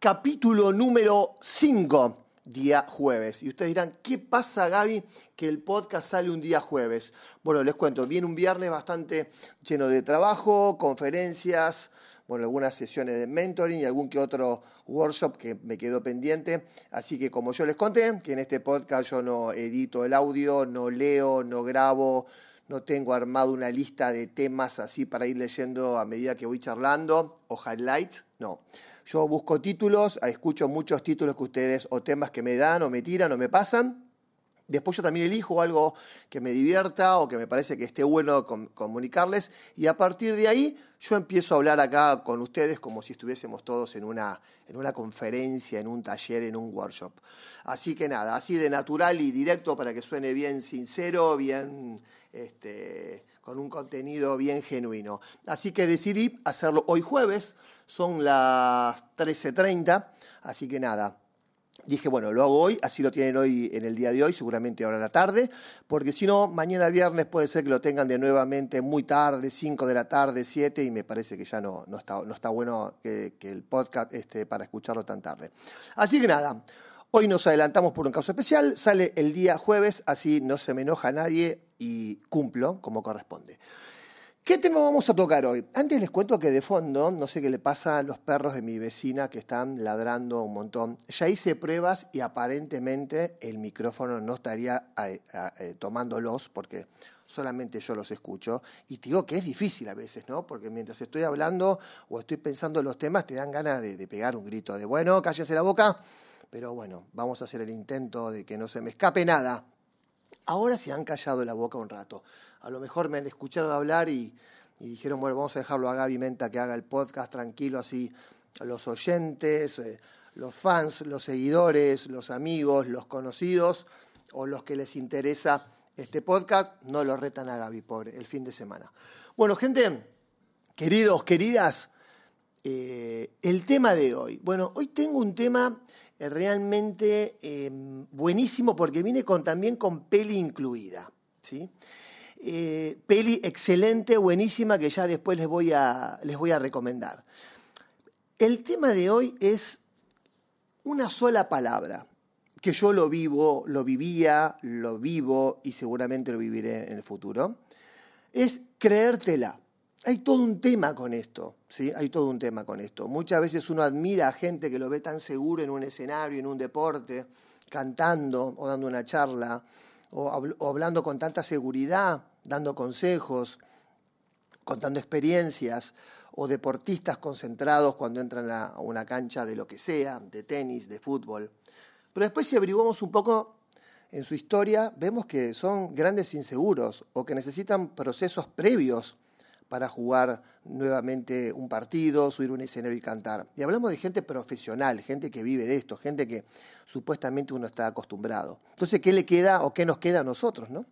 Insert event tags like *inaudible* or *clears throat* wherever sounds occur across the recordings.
capítulo número 5, día jueves. Y ustedes dirán, ¿qué pasa Gaby que el podcast sale un día jueves? Bueno, les cuento, viene un viernes bastante lleno de trabajo, conferencias, bueno, algunas sesiones de mentoring y algún que otro workshop que me quedó pendiente. Así que como yo les conté, que en este podcast yo no edito el audio, no leo, no grabo, no tengo armado una lista de temas así para ir leyendo a medida que voy charlando o highlights, no. Yo busco títulos, escucho muchos títulos que ustedes o temas que me dan o me tiran o me pasan. Después yo también elijo algo que me divierta o que me parece que esté bueno comunicarles y a partir de ahí yo empiezo a hablar acá con ustedes como si estuviésemos todos en una, en una conferencia, en un taller, en un workshop. Así que nada, así de natural y directo para que suene bien sincero, bien este, con un contenido bien genuino. Así que decidí hacerlo hoy jueves, son las 13.30, así que nada. Dije, bueno, lo hago hoy, así lo tienen hoy en el día de hoy, seguramente ahora en la tarde, porque si no, mañana viernes puede ser que lo tengan de nuevamente muy tarde, 5 de la tarde, 7, y me parece que ya no, no, está, no está bueno que, que el podcast esté para escucharlo tan tarde. Así que nada, Hoy nos adelantamos por un caso especial, sale el día jueves, así no se me enoja nadie y cumplo como corresponde. ¿Qué tema vamos a tocar hoy? Antes les cuento que de fondo, no sé qué le pasa a los perros de mi vecina que están ladrando un montón. Ya hice pruebas y aparentemente el micrófono no estaría eh, eh, tomándolos porque solamente yo los escucho. Y te digo que es difícil a veces, ¿no? Porque mientras estoy hablando o estoy pensando en los temas, te dan ganas de, de pegar un grito de, bueno, cállese la boca pero bueno, vamos a hacer el intento de que no se me escape nada. Ahora se han callado la boca un rato. A lo mejor me han escuchado hablar y, dijeron, bueno, vamos a dejarlo a Gaby Menta que haga el podcast tranquilo, así los oyentes, eh, los fans, los seguidores, los amigos, los conocidos o los que les interesa este podcast, no lo retan a Gaby, pobre, el fin de semana. Bueno, gente, queridos, queridas, eh, el tema de hoy. Bueno, hoy tengo un tema realmente em, buenísimo porque viene también con peli incluida. ¿sí? Eh, peli excelente, buenísima, que ya después les voy, a, les voy a recomendar. El tema de hoy es una sola palabra, que yo lo vivo, lo vivía, lo vivo y seguramente lo viviré en el futuro. Es creértela. Hay todo un tema con esto, ¿sí? Hay todo un tema con esto. Muchas veces uno admira a gente que lo ve tan seguro en un escenario, en un deporte, cantando o dando una charla, o, hablando con tanta seguridad, dando consejos, contando experiencias, o deportistas concentrados cuando entran a una cancha de lo que sea, de tenis, de fútbol. Pero después si averiguamos un poco en su historia, vemos que son grandes inseguros o que necesitan procesos previos para jugar nuevamente un partido, subir un escenario y cantar. Y hablamos de gente profesional, gente que vive de esto, gente que supuestamente uno está acostumbrado. Entonces, ¿qué le queda o qué nos queda a nosotros? ¿no?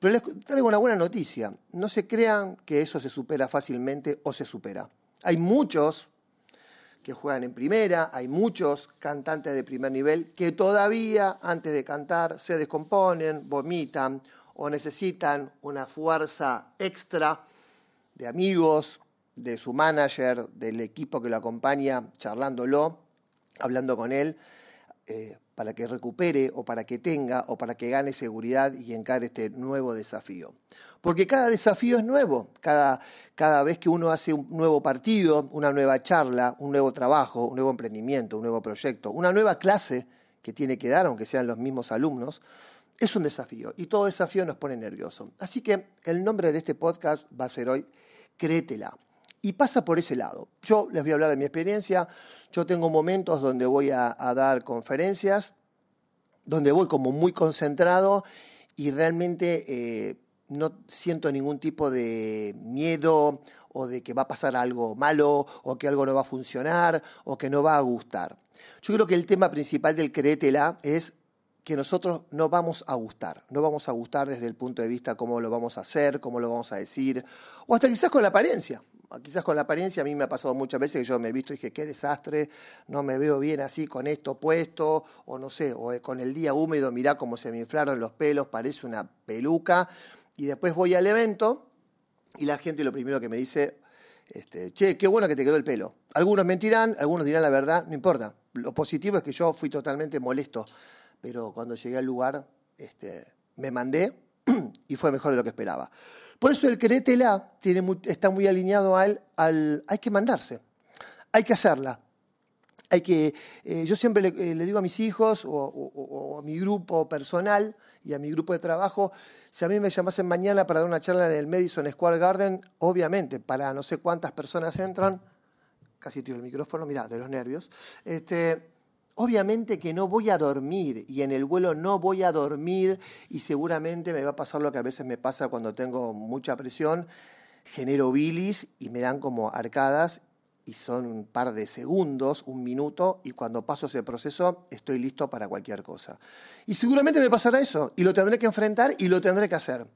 Pero les traigo una buena noticia. No se crean que eso se supera fácilmente o se supera. Hay muchos que juegan en primera, hay muchos cantantes de primer nivel que todavía antes de cantar se descomponen, vomitan o necesitan una fuerza extra de amigos, de su manager, del equipo que lo acompaña, charlándolo, hablando con él, eh, para que recupere o para que tenga o para que gane seguridad y encare este nuevo desafío. Porque cada desafío es nuevo, cada, cada vez que uno hace un nuevo partido, una nueva charla, un nuevo trabajo, un nuevo emprendimiento, un nuevo proyecto, una nueva clase que tiene que dar, aunque sean los mismos alumnos, es un desafío y todo desafío nos pone nervioso. Así que el nombre de este podcast va a ser hoy créetela. Y pasa por ese lado. Yo les voy a hablar de mi experiencia. Yo tengo momentos donde voy a, dar conferencias, donde voy como muy concentrado y realmente eh, no siento ningún tipo de miedo o de que va a pasar algo malo o que algo no va a funcionar o que no va a gustar. Yo creo que el tema principal del créetela es que nosotros no vamos a gustar. No vamos a gustar desde el punto de vista cómo lo vamos a hacer, cómo lo vamos a decir, o hasta quizás con la apariencia. Quizás con la apariencia a mí me ha pasado muchas veces que yo me he visto y dije, qué desastre, no me veo bien así con esto puesto, o no sé, o con el día húmedo, mirá cómo se me inflaron los pelos, parece una peluca. Y después voy al evento y la gente lo primero que me dice, Este, che, qué bueno que te quedó el pelo. Algunos mentirán, algunos dirán la verdad, no importa. Lo positivo es que yo fui totalmente molesto, pero cuando llegué al lugar este, me mandé *clears throat* y fue mejor de lo que esperaba. Por eso el créetela tiene está muy alineado al, al hay que mandarse, hay que hacerla. Hay que, eh, yo siempre le, eh, digo a mis hijos o, a mi grupo personal y a mi grupo de trabajo, si a mí me llamasen mañana para dar una charla en el Madison Square Garden, obviamente, para no sé cuántas personas entran, casi tiro el micrófono, mira, de los nervios, este, obviamente que no voy a dormir y en el vuelo no voy a dormir y seguramente me va a pasar lo que a veces me pasa cuando tengo mucha presión, genero bilis y me dan como arcadas y son un par de segundos, un minuto, y cuando paso ese proceso estoy listo para cualquier cosa. Y seguramente me pasará eso, y lo tendré que enfrentar y lo tendré que hacer.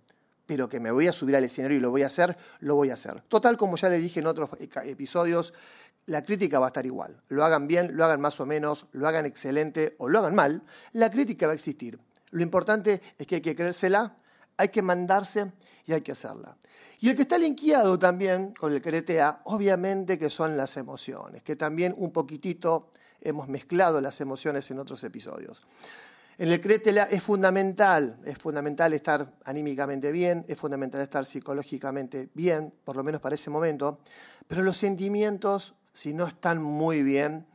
Pero que me voy a subir al escenario y lo voy a hacer, lo voy a hacer. Total, como ya le dije en otros episodios, la crítica va a estar igual. Lo hagan bien, lo hagan más o menos, lo hagan excelente o lo hagan mal, la crítica va a existir. Lo importante es que hay que creérsela, hay que mandarse y hay que hacerla. Y el que está linkeado también con el cretea, obviamente que son las emociones, que también un poquitito hemos mezclado las emociones en otros episodios. En el créetela es fundamental, es fundamental estar anímicamente bien, es fundamental estar psicológicamente bien, por lo menos para ese momento, pero los sentimientos, si no están muy bien,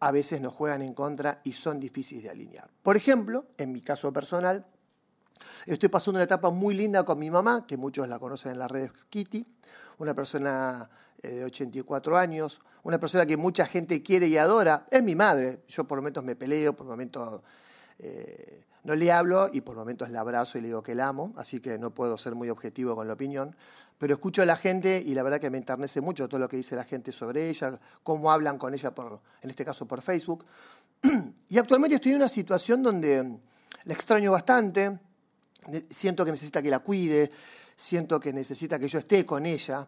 a veces nos juegan en contra y son difíciles de alinear. Por ejemplo, en mi caso personal, Estoy pasando una etapa muy linda con mi mamá, que muchos la conocen en las redes Kitty, una persona eh, de 84 años, una persona que mucha gente quiere y adora. Es mi madre. Yo por momentos me peleo, por momentos eh, no le hablo y por momentos la abrazo y le digo que la amo, así que no puedo ser muy objetivo con la opinión. Pero escucho a la gente y la verdad que me enternece mucho todo lo que dice la gente sobre ella, cómo hablan con ella, por, en este caso por Facebook. *clears throat* Y actualmente estoy en una situación donde la extraño bastante, siento que necesita que la cuide, siento que necesita que yo esté con ella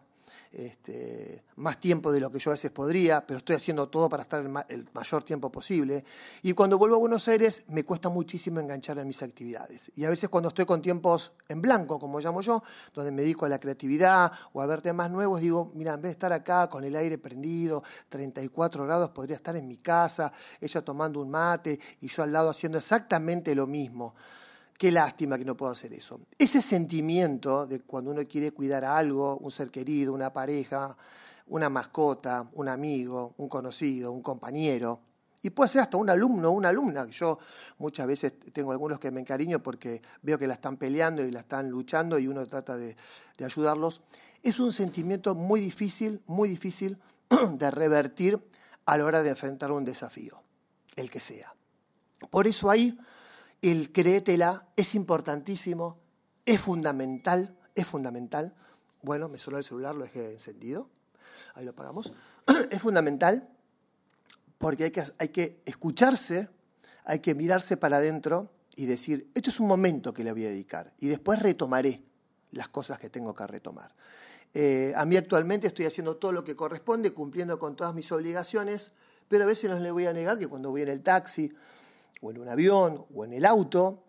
este, más tiempo de lo que yo a veces podría, pero estoy haciendo todo para estar el, mayor tiempo posible. Y cuando vuelvo a Buenos Aires me cuesta muchísimo enganchar en mis actividades. Y a veces cuando estoy con tiempos en blanco, como llamo yo, donde me dedico a la creatividad o a ver temas nuevos, digo, mira, en vez de estar acá con el aire prendido, 34 grados, podría estar en mi casa, ella tomando un mate y yo al lado haciendo exactamente lo mismo. Qué lástima que no puedo hacer eso. Ese sentimiento de cuando uno quiere cuidar a algo, un ser querido, una pareja, una mascota, un amigo, un conocido, un compañero, y puede ser hasta un alumno o una alumna. Yo muchas veces tengo algunos que me encariño porque veo que la están peleando y la están luchando y uno trata de, de ayudarlos. Es un sentimiento muy difícil, muy difícil *clears throat* de revertir a la hora de enfrentar un desafío, el que sea. Por eso ahí el créetela es importantísimo, es fundamental, es fundamental. Bueno, me sonó el celular, lo dejé encendido. Ahí lo apagamos. *clears throat* Es fundamental porque hay que, hay que escucharse, hay que mirarse para adentro y decir, esto es un momento que le voy a dedicar y después retomaré las cosas que tengo que retomar. Eh, a mí actualmente estoy haciendo todo lo que corresponde, cumpliendo con todas mis obligaciones, pero a veces no le voy a negar que cuando voy en el taxi o en un avión o en el auto,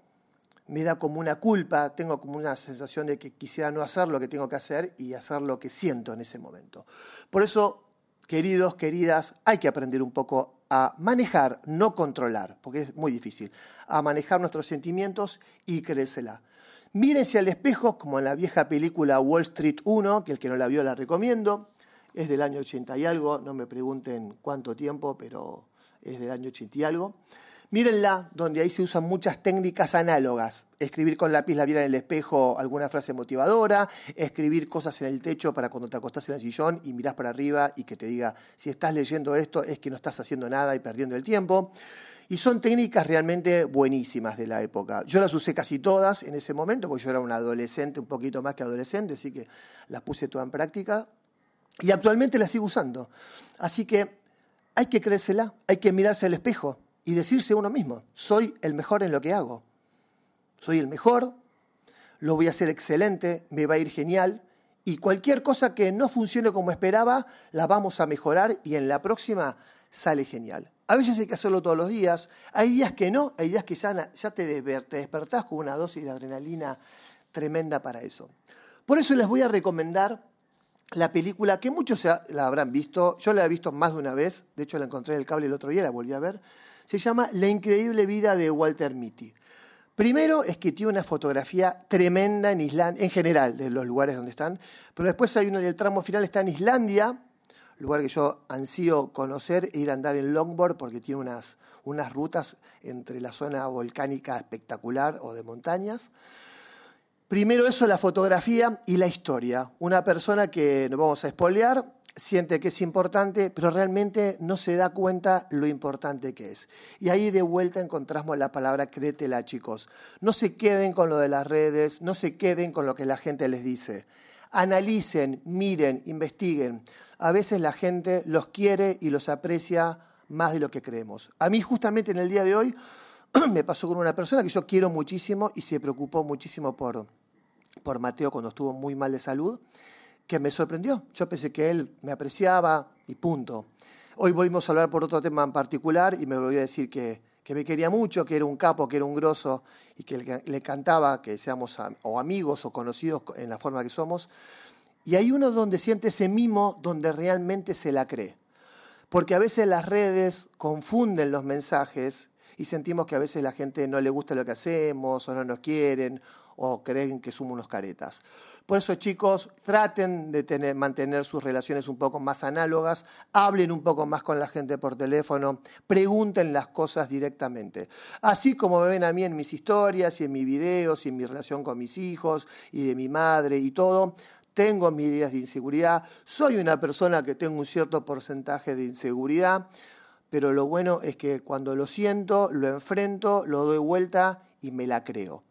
me da como una culpa, tengo como una sensación de que quisiera no hacer lo que tengo que hacer y hacer lo que siento en ese momento. Por eso, queridos, queridas, hay que aprender un poco a manejar, no controlar, porque es muy difícil, a manejar nuestros sentimientos y creérsela. Mírense al espejo, como en la vieja película Wall Street 1, que el que no la vio la recomiendo, es del año 80 y algo, no me pregunten cuánto tiempo, pero es del año 80 y algo. Mírenla, donde ahí se usan muchas técnicas análogas. Escribir con lápiz labial en el espejo alguna frase motivadora, escribir cosas en el techo para cuando te acostás en el sillón y mirás para arriba y que te diga, si estás leyendo esto es que no estás haciendo nada y perdiendo el tiempo. Y son técnicas realmente buenísimas de la época. Yo las usé casi todas en ese momento, porque yo era un adolescente, un poquito más que adolescente, así que las puse todas en práctica. Y actualmente las sigo usando. Así que hay que creérsela, hay que mirarse al espejo y decirse uno mismo, soy el mejor en lo que hago. Soy el mejor, lo voy a hacer excelente, me va a ir genial y cualquier cosa que no funcione como esperaba, la vamos a mejorar y en la próxima sale genial. A veces hay que hacerlo todos los días, hay días que no, hay días que ya, ya te, te despertás con una dosis de adrenalina tremenda para eso. Por eso les voy a recomendar la película que muchos la habrán visto, yo la he visto más de una vez, de hecho la encontré en el cable el otro día, la volví a ver, se llama La increíble vida de Walter Mitty. Primero es que tiene una fotografía tremenda en Islandia, en general, de los lugares donde están, pero después hay uno del tramo final, está en Islandia, lugar que yo ansío conocer e ir a andar en longboard porque tiene unas, unas rutas entre la zona volcánica espectacular o de montañas. Primero eso, la fotografía y la historia. Una persona que, no vamos a espolear, siente que es importante, pero realmente no se da cuenta lo importante que es. Y ahí de vuelta encontramos la palabra créetela, chicos. No se queden con lo de las redes, no se queden con lo que la gente les dice. Analicen, miren, investiguen. A veces la gente los quiere y los aprecia más de lo que creemos. A mí justamente en el día de hoy *clears throat* me pasó con una persona que yo quiero muchísimo y se preocupó muchísimo por, por Mateo cuando estuvo muy mal de salud, que me sorprendió. Yo pensé que él me apreciaba y punto. Hoy volvimos a hablar por otro tema en particular y me voy a decir que, que me quería mucho, que era un capo, que era un grosso y que le, cantaba que seamos o amigos o conocidos en la forma que somos. Y hay uno donde siente ese mimo donde realmente se la cree. Porque a veces las redes confunden los mensajes y sentimos que a veces la gente no le gusta lo que hacemos o no nos quieren o creen que somos unos caretas. Por eso, chicos, traten de tener, mantener sus relaciones un poco más análogas, hablen un poco más con la gente por teléfono, pregunten las cosas directamente. Así como me ven a mí en mis historias y en mis videos y en mi relación con mis hijos y de mi madre y todo, tengo mis días de inseguridad, soy una persona que tengo un cierto porcentaje de inseguridad, pero lo bueno es que cuando lo siento, lo enfrento, lo doy vuelta y me la creo.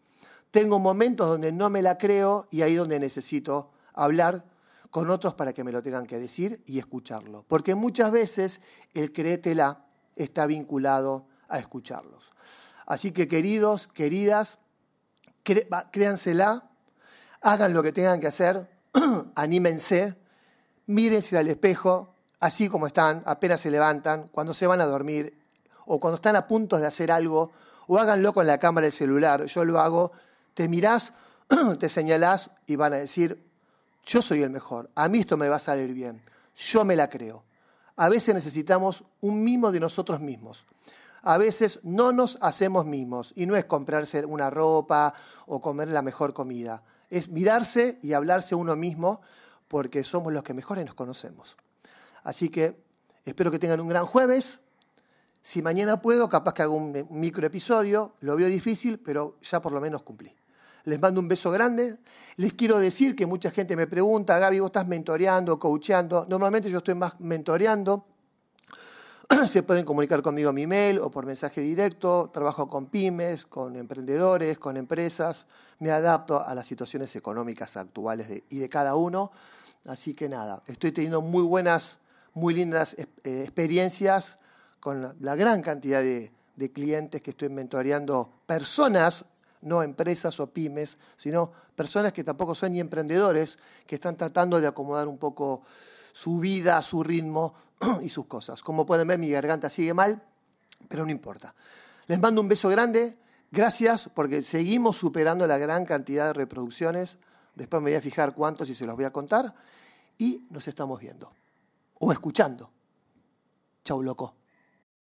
Tengo momentos donde no me la creo y ahí donde necesito hablar con otros para que me lo tengan que decir y escucharlo. Porque muchas veces el créetela está vinculado a escucharlos. Así que queridos, queridas, créansela, hagan lo que tengan que hacer, *clears throat* anímense, mírense al espejo, así como están, apenas se levantan, cuando se van a dormir o cuando están a punto de hacer algo, o háganlo con la cámara del celular. Yo lo hago, te mirás, *clears throat* te señalás y van a decir, yo soy el mejor, a mí esto me va a salir bien, yo me la creo. A veces necesitamos un mimo de nosotros mismos. A veces no nos hacemos mimos y no es comprarse una ropa o comer la mejor comida es mirarse y hablarse uno mismo porque somos los que mejores nos conocemos. Así que espero que tengan un gran jueves. Si mañana puedo, capaz que hago un micro episodio. Lo veo difícil, pero ya por lo menos cumplí. Les mando un beso grande. Les quiero decir que mucha gente me pregunta, Gaby, ¿vos estás mentoreando, coacheando? Normalmente yo estoy más mentoreando *clears throat* se pueden comunicar conmigo a mi mail o por mensaje directo. Trabajo con pymes, con emprendedores, con empresas. Me adapto a las situaciones económicas actuales y de cada uno. Así que nada, estoy teniendo muy buenas, muy lindas eh, experiencias con la, gran cantidad de, de clientes que estoy mentoreando, personas no empresas o pymes, sino personas que tampoco son ni emprendedores, que están tratando de acomodar un poco su vida, su ritmo *clears throat* y sus cosas. Como pueden ver, mi garganta sigue mal, pero no importa. Les mando un beso grande. Gracias porque seguimos superando la gran cantidad de reproducciones. Después me voy a fijar cuántos y se los voy a contar. Y nos estamos viendo. O escuchando. Chau, loco.